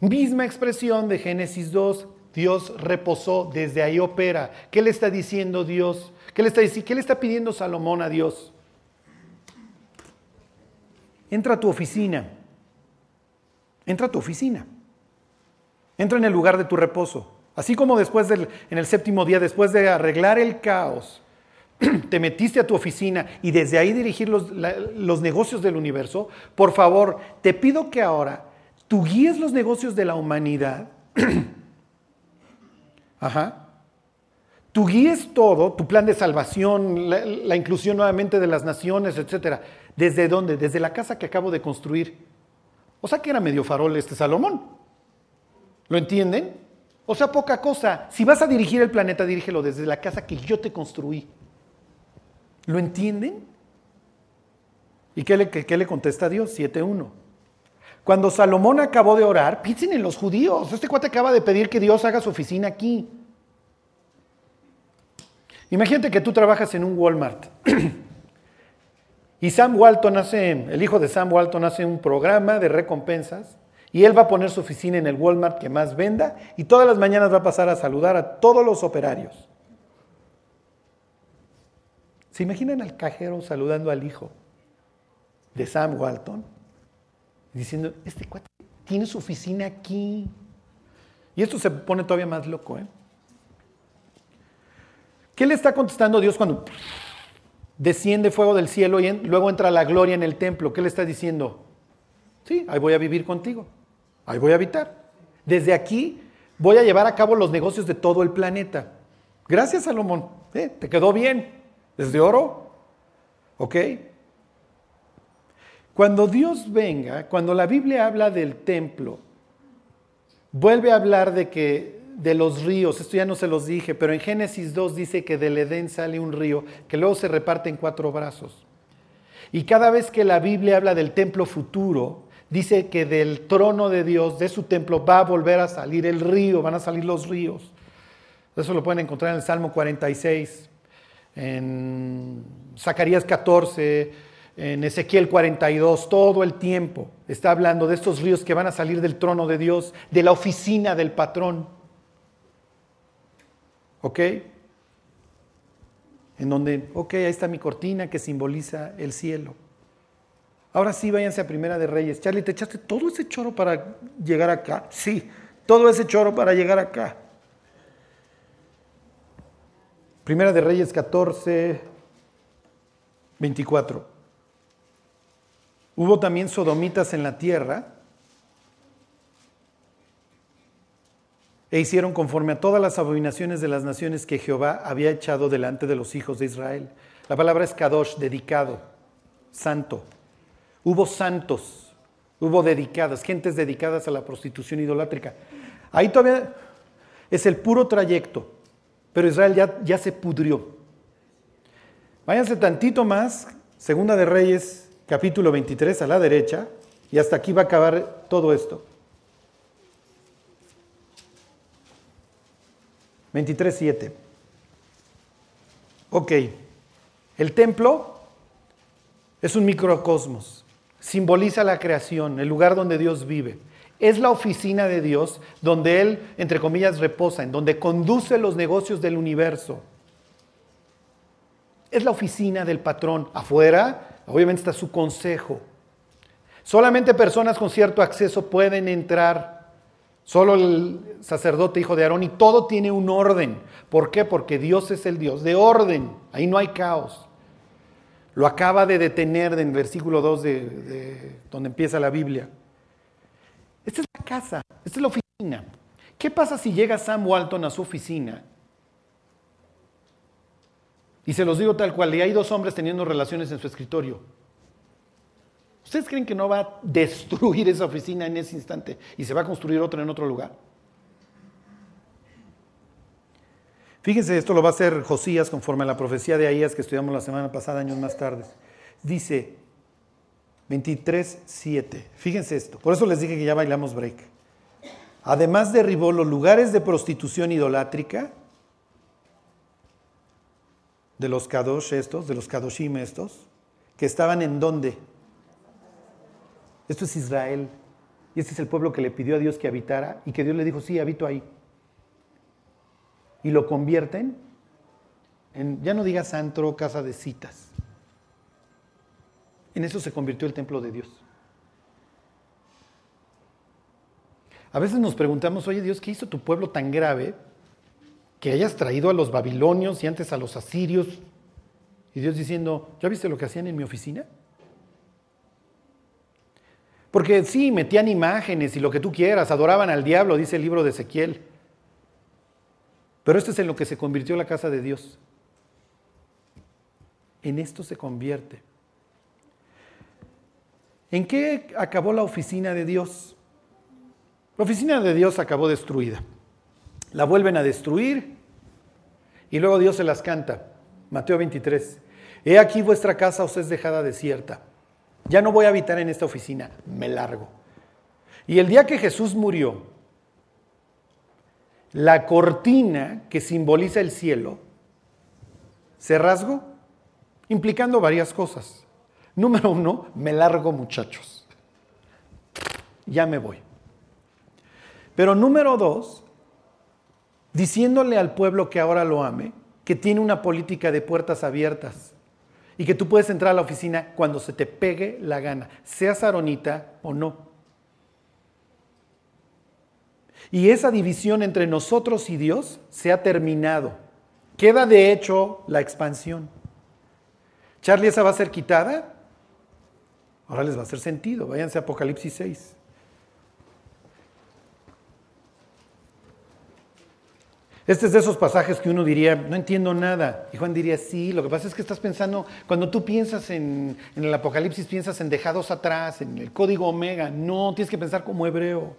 Misma expresión de Génesis 2, Dios reposó, desde ahí opera. ¿Qué le está diciendo Dios? ¿Qué le está, ¿Qué le está pidiendo Salomón a Dios? Entra a tu oficina. Entra a tu oficina. Entra en el lugar de tu reposo. Así como después del, en el séptimo día, después de arreglar el caos, te metiste a tu oficina y desde ahí dirigir los, los, negocios del universo, por favor, te pido que ahora tú guíes los negocios de la humanidad. Ajá. Tú guíes todo, tu plan de salvación, la, inclusión nuevamente de las naciones, etcétera. ¿Desde dónde? Desde la casa que acabo de construir. O sea que era medio farol este Salomón. ¿Lo entienden? O sea, poca cosa. Si vas a dirigir el planeta, dirígelo desde la casa que yo te construí. ¿Lo entienden? ¿Y qué le, qué le contesta Dios? 7.1. Cuando Salomón acabó de orar, piensen en los judíos. Este cuate acaba de pedir que Dios haga su oficina aquí. Imagínate que tú trabajas en un Walmart. y Sam Walton hace, el hijo de Sam Walton hace un programa de recompensas. Y él va a poner su oficina en el Walmart que más venda. Y todas las mañanas va a pasar a saludar a todos los operarios. ¿Se imaginan al cajero saludando al hijo de Sam Walton? Diciendo, este cuate tiene su oficina aquí. Y esto se pone todavía más loco. ¿eh? ¿Qué le está contestando Dios cuando desciende fuego del cielo y luego entra la gloria en el templo? ¿Qué le está diciendo? Sí, ahí voy a vivir contigo. Ahí voy a habitar. Desde aquí voy a llevar a cabo los negocios de todo el planeta. Gracias, Salomón. ¿eh? Te quedó bien. ¿Es de oro? ¿Ok? Cuando Dios venga, cuando la Biblia habla del templo, vuelve a hablar de que de los ríos, esto ya no se los dije, pero en Génesis 2 dice que del Edén sale un río que luego se reparte en cuatro brazos. Y cada vez que la Biblia habla del templo futuro, dice que del trono de Dios, de su templo, va a volver a salir el río, van a salir los ríos. Eso lo pueden encontrar en el Salmo 46 en Zacarías 14, en Ezequiel 42, todo el tiempo está hablando de estos ríos que van a salir del trono de Dios, de la oficina del patrón. ¿Ok? En donde, ok, ahí está mi cortina que simboliza el cielo. Ahora sí, váyanse a Primera de Reyes. Charlie, ¿te echaste todo ese choro para llegar acá? Sí, todo ese choro para llegar acá. Primera de Reyes 14, 24. Hubo también sodomitas en la tierra e hicieron conforme a todas las abominaciones de las naciones que Jehová había echado delante de los hijos de Israel. La palabra es kadosh, dedicado, santo. Hubo santos, hubo dedicadas, gentes dedicadas a la prostitución idolátrica. Ahí todavía es el puro trayecto pero Israel ya, ya se pudrió. Váyanse tantito más, Segunda de Reyes, capítulo 23, a la derecha, y hasta aquí va a acabar todo esto. 23.7. Ok, el templo es un microcosmos. simboliza la creación, el lugar donde Dios vive. Es la oficina de Dios donde Él, entre comillas, reposa, en donde conduce los negocios del universo. Es la oficina del patrón. Afuera, obviamente, está su consejo. Solamente personas con cierto acceso pueden entrar. Solo el sacerdote hijo de Aarón y todo tiene un orden. ¿Por qué? Porque Dios es el Dios de orden. Ahí no hay caos. Lo acaba de detener en versículo 2 de, donde empieza la Biblia. Esta es la casa, esta es la oficina. ¿Qué pasa si llega Sam Walton a su oficina? Y se los digo tal cual, y hay dos hombres teniendo relaciones en su escritorio. ¿Ustedes creen que no va a destruir esa oficina en ese instante y se va a construir otra en otro lugar? Fíjense, esto lo va a hacer Josías conforme a la profecía de Ahías que estudiamos la semana pasada, años más tarde. Dice 23, 7. Fíjense esto. Por eso les dije que ya bailamos break. Además derribó los lugares de prostitución idolátrica de los Kadosh estos, de los Kadoshim estos, que estaban en dónde? Esto es Israel. Y este es el pueblo que le pidió a Dios que habitara y que Dios le dijo, sí, habito ahí. Y lo convierten en, ya no digas antro, casa de citas. En eso se convirtió el templo de Dios. A veces nos preguntamos, oye Dios, ¿qué hizo tu pueblo tan grave que hayas traído a los babilonios y antes a los asirios? Y Dios diciendo, ¿ya viste lo que hacían en mi oficina? Porque sí, metían imágenes y lo que tú quieras, adoraban al diablo, dice el libro de Ezequiel. Pero esto es en lo que se convirtió la casa de Dios. En esto se convierte. ¿En qué acabó la oficina de Dios? La oficina de Dios acabó destruida. La vuelven a destruir y luego Dios se las canta. Mateo 23. He aquí vuestra casa os es dejada desierta ya no voy a habitar en esta oficina, me largo. Y el día que Jesús murió, la cortina que simboliza el cielo se rasgó, implicando varias cosas. Número uno, me largo muchachos. Ya me voy. Pero número dos, diciéndole al pueblo que ahora lo ame, que tiene una política de puertas abiertas y que tú puedes entrar a la oficina cuando se te pegue la gana, seas aronita o no. Y esa división entre nosotros y Dios se ha terminado. Queda de hecho la expansión. Charlie, ¿esa va a ser quitada? Ahora les va a hacer sentido. Váyanse a Apocalipsis 6. Este es de esos pasajes que uno diría, no entiendo nada. Y Juan diría, sí, lo que pasa es que estás pensando, cuando tú piensas en, el Apocalipsis, piensas en dejados atrás, en el código omega. No, tienes que pensar como hebreo.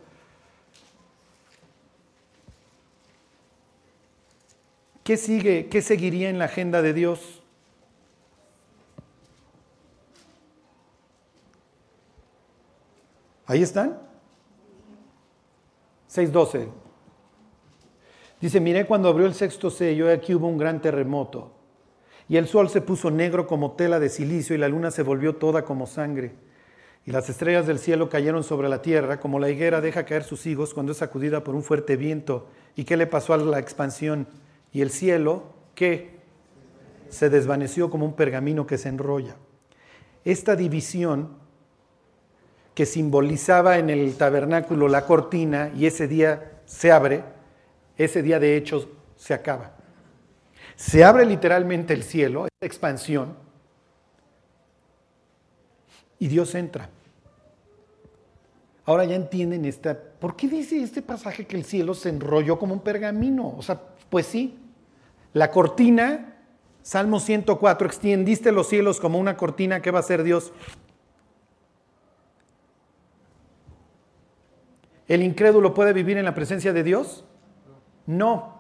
¿Qué sigue? ¿Qué seguiría en la agenda de Dios? Ahí están. 6.12. Dice, miré cuando abrió el sexto sello aquí hubo un gran terremoto. Y el sol se puso negro como tela de silicio y la luna se volvió toda como sangre. Y las estrellas del cielo cayeron sobre la tierra, como la higuera deja caer sus higos cuando es sacudida por un fuerte viento. ¿Y qué le pasó a la expansión? Y el cielo, ¿qué? Se desvaneció como un pergamino que se enrolla. Esta división que simbolizaba en el tabernáculo la cortina y ese día se abre, ese día de hechos se acaba. Se abre literalmente el cielo, esta expansión, y Dios entra. Ahora ya entienden esta. ¿Por qué dice este pasaje que el cielo se enrolló como un pergamino? O sea, pues sí. La cortina, Salmo 104, extiendiste los cielos como una cortina, ¿qué va a hacer Dios? ¿El incrédulo puede vivir en la presencia de Dios? No.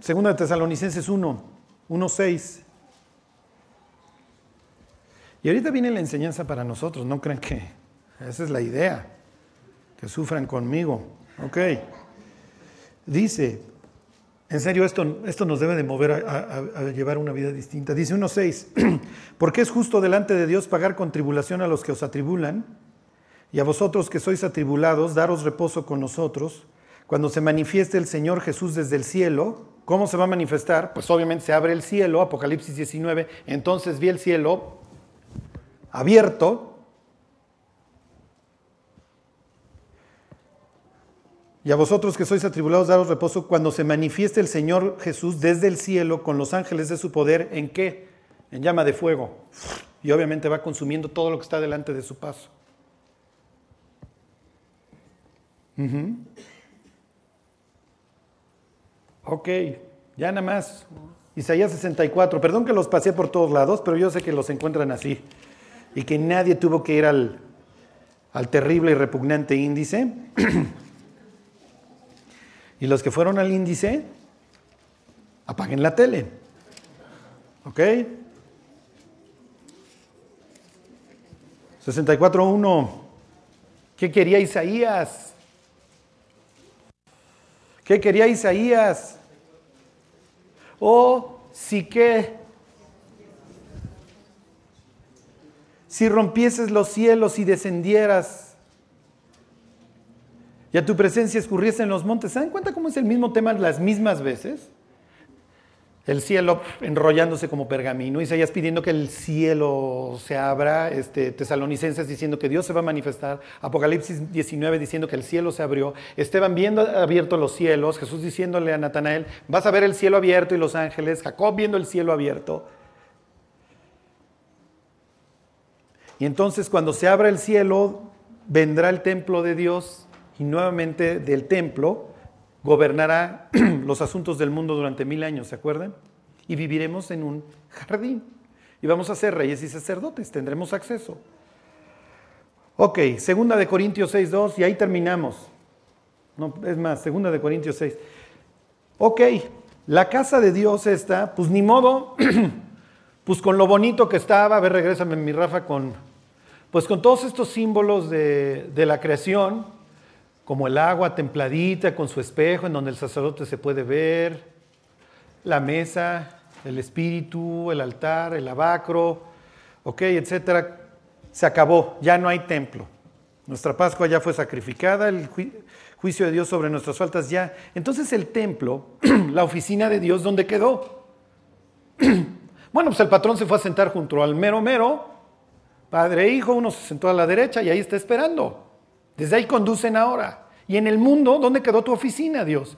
Segunda de Tesalonicenses 1, 1, 6. Y ahorita viene la enseñanza para nosotros, no crean que esa es la idea, que sufran conmigo. Ok. Dice, En serio, esto, esto nos debe de mover a, a llevar una vida distinta. Dice 1.6, porque es justo delante de Dios pagar con tribulación a los que os atribulan, y a vosotros que sois atribulados, daros reposo con nosotros, cuando se manifieste el Señor Jesús desde el cielo. ¿Cómo se va a manifestar? Pues obviamente se abre el cielo, Apocalipsis 19, entonces vi el cielo abierto, Y a vosotros que sois atribulados, daros reposo cuando se manifieste el Señor Jesús desde el cielo con los ángeles de su poder. ¿En qué? En llama de fuego. Y obviamente va consumiendo todo lo que está delante de su paso. Ok, ya nada más. Isaías 64. Perdón que los pasé por todos lados, pero yo sé que los encuentran así. Y que nadie tuvo que ir al, al terrible y repugnante índice. Y los que fueron al índice, apaguen la tele. ¿Ok? 64.1. ¿Qué quería Isaías? ¿Qué quería Isaías? Oh, sí que. Si rompieses los cielos y descendieras y a tu presencia escurriese en los montes. ¿Se dan cuenta cómo es el mismo tema las mismas veces? El cielo enrollándose como pergamino, Isaías pidiendo que el cielo se abra, este, tesalonicenses diciendo que Dios se va a manifestar, Apocalipsis 19 diciendo que el cielo se abrió, Esteban viendo abiertos los cielos, Jesús diciéndole a Natanael, vas a ver el cielo abierto y los ángeles, Jacob viendo el cielo abierto. Y entonces cuando se abra el cielo, vendrá el templo de Dios y nuevamente del templo gobernará los asuntos del mundo durante mil años, ¿se acuerdan? Y viviremos en un jardín. Y vamos a ser reyes y sacerdotes, tendremos acceso. Ok, segunda de Corintios 6, 2, y ahí terminamos. No, es más, segunda de Corintios 6. Ok, la casa de Dios está, pues ni modo, pues con lo bonito que estaba, a ver, regrésame mi Rafa con, pues con todos estos símbolos de, de la creación, como el agua templadita con su espejo en donde el sacerdote se puede ver, la mesa, el espíritu, el altar, el abacro, ok, etcétera. Se acabó, ya no hay templo. Nuestra Pascua ya fue sacrificada, el juicio de Dios sobre nuestras faltas ya. Entonces el templo, la oficina de Dios, ¿dónde quedó? bueno, pues el patrón se fue a sentar junto al mero mero, padre e hijo, uno se sentó a la derecha y ahí está esperando. Desde ahí conducen ahora. Y en el mundo, ¿dónde quedó tu oficina, Dios?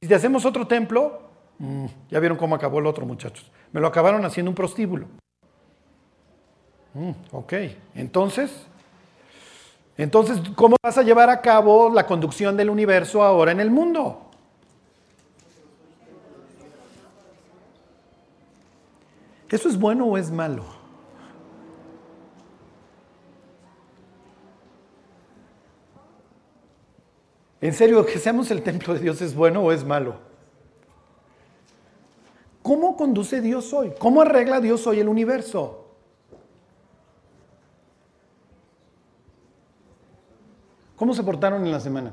Si te hacemos otro templo, mm, ya vieron cómo acabó el otro, muchachos. Me lo acabaron haciendo un prostíbulo. Mm, ok, entonces, entonces, ¿cómo vas a llevar a cabo la conducción del universo ahora en el mundo? ¿Eso es bueno o es malo? ¿En serio que seamos el templo de Dios es bueno o es malo? ¿Cómo conduce Dios hoy? ¿Cómo arregla Dios hoy el universo? ¿Cómo se portaron en la semana?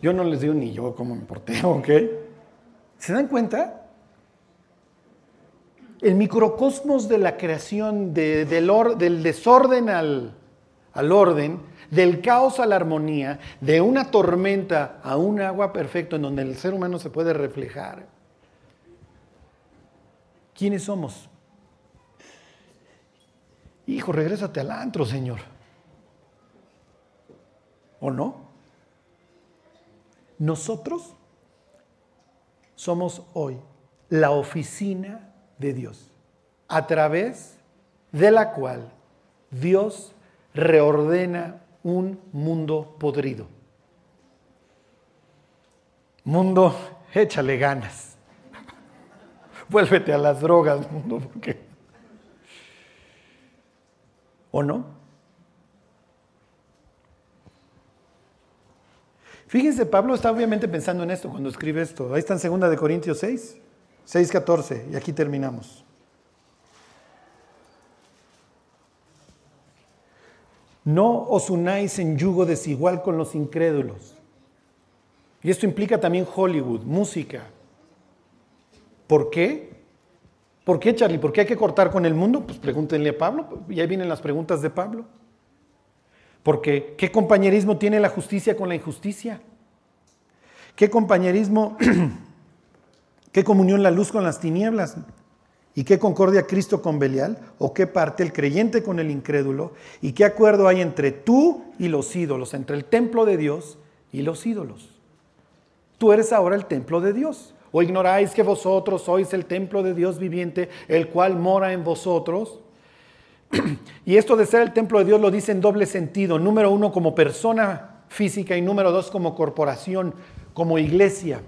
Yo no les digo ni yo cómo me porté, ¿ok? ¿Se dan cuenta? El microcosmos de la creación, del, desorden al, al orden, del caos a la armonía, de una tormenta a un agua perfecto en donde el ser humano se puede reflejar. ¿Quiénes somos? Hijo, regrésate al antro, Señor. ¿O no? Nosotros somos hoy la oficina de Dios, a través de la cual Dios reordena un mundo podrido. Mundo, échale ganas. Vuélvete a las drogas, mundo, porque... ¿O no? Fíjense, Pablo está obviamente pensando en esto cuando escribe esto. Ahí está en 2 de Corintios 6, 6, 14, y aquí terminamos. No os unáis en yugo desigual con los incrédulos. Y esto implica también Hollywood, música. ¿Por qué? ¿Por qué, Charlie? ¿Por qué hay que cortar con el mundo? Pues pregúntenle a Pablo, y ahí vienen las preguntas de Pablo. Porque, ¿qué compañerismo tiene la justicia con la injusticia? ¿Qué compañerismo, qué comunión la luz con las tinieblas? ¿Y qué concordia Cristo con Belial? ¿O qué parte el creyente con el incrédulo? ¿Y qué acuerdo hay entre tú y los ídolos, entre el templo de Dios y los ídolos? Tú eres ahora el templo de Dios. ¿O ignoráis que vosotros sois el templo de Dios viviente, el cual mora en vosotros? Y esto de ser el templo de Dios lo dice en doble sentido. Número uno, como persona física y número dos, como corporación, como iglesia.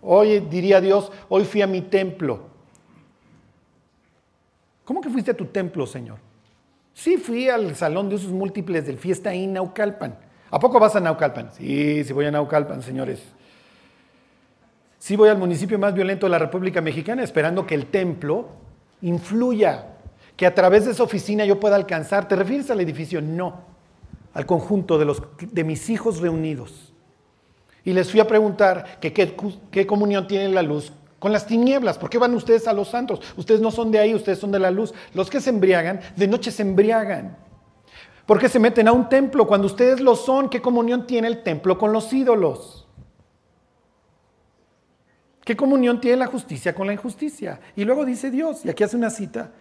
Hoy diría Dios, hoy fui a mi templo. ¿Cómo que fuiste a tu templo, Señor? Sí, fui al salón de usos múltiples del Fiesta en Naucalpan. ¿A poco vas a Naucalpan? Sí, sí voy a Naucalpan, señores. Sí voy al municipio más violento de la República Mexicana esperando que el templo influya, que a través de esa oficina yo pueda alcanzar. ¿Te refieres al edificio? No, al conjunto de, los, de mis hijos reunidos. Y les fui a preguntar que qué, comunión tiene la luz con las tinieblas. ¿Por qué van ustedes a los santos? Ustedes no son de ahí, ustedes son de la luz. Los que se embriagan, de noche se embriagan. ¿Por qué se meten a un templo cuando ustedes lo son? ¿Qué comunión tiene el templo con los ídolos? ¿Qué comunión tiene la justicia con la injusticia? Y luego dice Dios, y aquí hace una cita.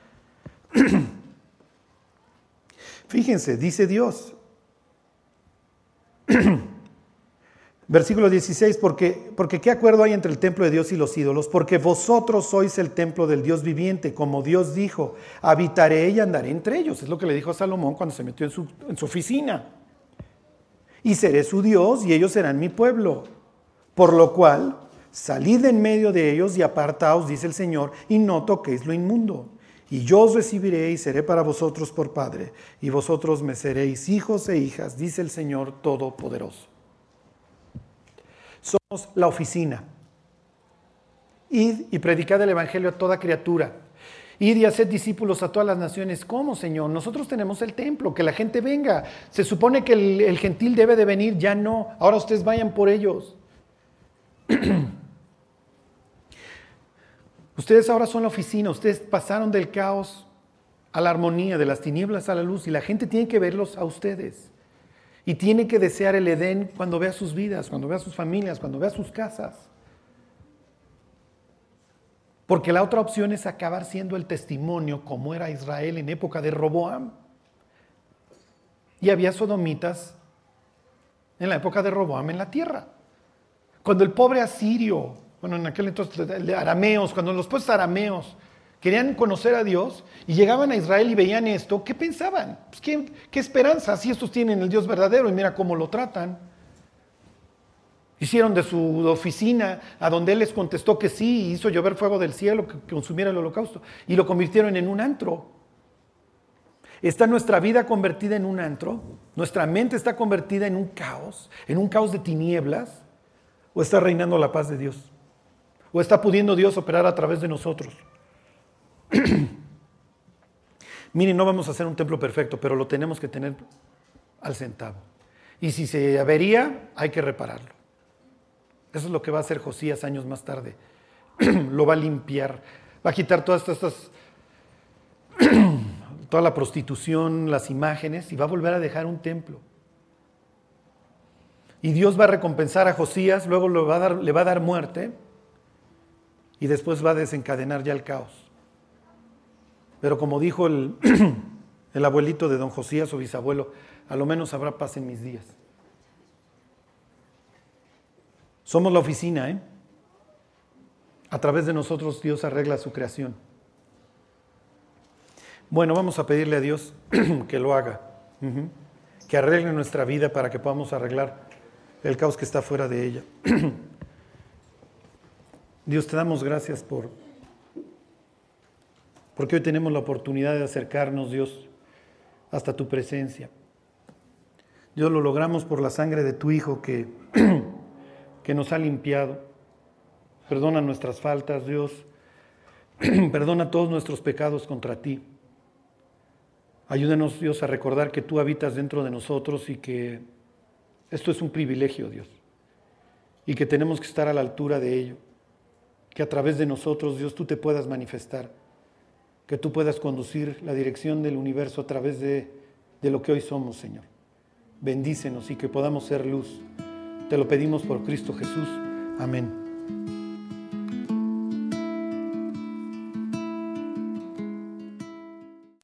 Fíjense, dice Dios. Versículo 16, porque, porque ¿qué acuerdo hay entre el templo de Dios y los ídolos? Porque vosotros sois el templo del Dios viviente, como Dios dijo, habitaré y andaré entre ellos. Es lo que le dijo a Salomón cuando se metió en su, en su oficina. Y seré su Dios y ellos serán mi pueblo. Por lo cual, Salid en medio de ellos y apartaos, dice el Señor, y no toquéis lo inmundo. Y yo os recibiré y seré para vosotros por Padre, y vosotros me seréis hijos e hijas, dice el Señor Todopoderoso. Somos la oficina. Id y predicad el Evangelio a toda criatura. Id y haced discípulos a todas las naciones. ¿Cómo, Señor? Nosotros tenemos el templo, que la gente venga. Se supone que el, el gentil debe de venir, ya no. Ahora ustedes vayan por ellos. Ustedes ahora son la oficina, ustedes pasaron del caos a la armonía, de las tinieblas a la luz, y la gente tiene que verlos a ustedes. Y tiene que desear el Edén cuando vea sus vidas, cuando vea sus familias, cuando vea sus casas. Porque la otra opción es acabar siendo el testimonio como era Israel en época de Roboam. Y había sodomitas en la época de Roboam en la tierra. Cuando el pobre asirio bueno, en aquel entonces, arameos, cuando los puestos arameos querían conocer a Dios y llegaban a Israel y veían esto, ¿qué pensaban? Pues, ¿qué, ¿qué, esperanza? Si estos tienen el Dios verdadero y mira cómo lo tratan. Hicieron de su oficina, a donde él les contestó que sí, hizo llover fuego del cielo que consumiera el holocausto, y lo convirtieron en un antro. ¿Está nuestra vida convertida en un antro? ¿Nuestra mente está convertida en un caos, en un caos de tinieblas? ¿O está reinando la paz de Dios? ¿O está pudiendo Dios operar a través de nosotros? Miren, no vamos a hacer un templo perfecto, pero lo tenemos que tener al centavo. Y si se avería, hay que repararlo. Eso es lo que va a hacer Josías años más tarde. lo va a limpiar, va a quitar todas estas, toda la prostitución, las imágenes, y va a volver a dejar un templo. Y Dios va a recompensar a Josías, luego le va a dar, le va a dar muerte, y después va a desencadenar ya el caos. Pero como dijo el, el abuelito de don Josías, su bisabuelo, a lo menos habrá paz en mis días. Somos la oficina, ¿eh? A través de nosotros Dios arregla su creación. Bueno, vamos a pedirle a Dios que lo haga, que arregle nuestra vida para que podamos arreglar el caos que está fuera de ella. Dios, te damos gracias por porque hoy tenemos la oportunidad de acercarnos, Dios, hasta tu presencia. Dios, lo logramos por la sangre de tu Hijo que, que nos ha limpiado. Perdona nuestras faltas, Dios. Perdona todos nuestros pecados contra ti. Ayúdenos, Dios, a recordar que tú habitas dentro de nosotros y que esto es un privilegio, Dios y que tenemos que estar a la altura de ello. Que a través de nosotros, Dios, tú te puedas manifestar, que tú puedas conducir la dirección del universo a través de, de lo que hoy somos, Señor. Bendícenos y que podamos ser luz. Te lo pedimos por Cristo Jesús. Amén.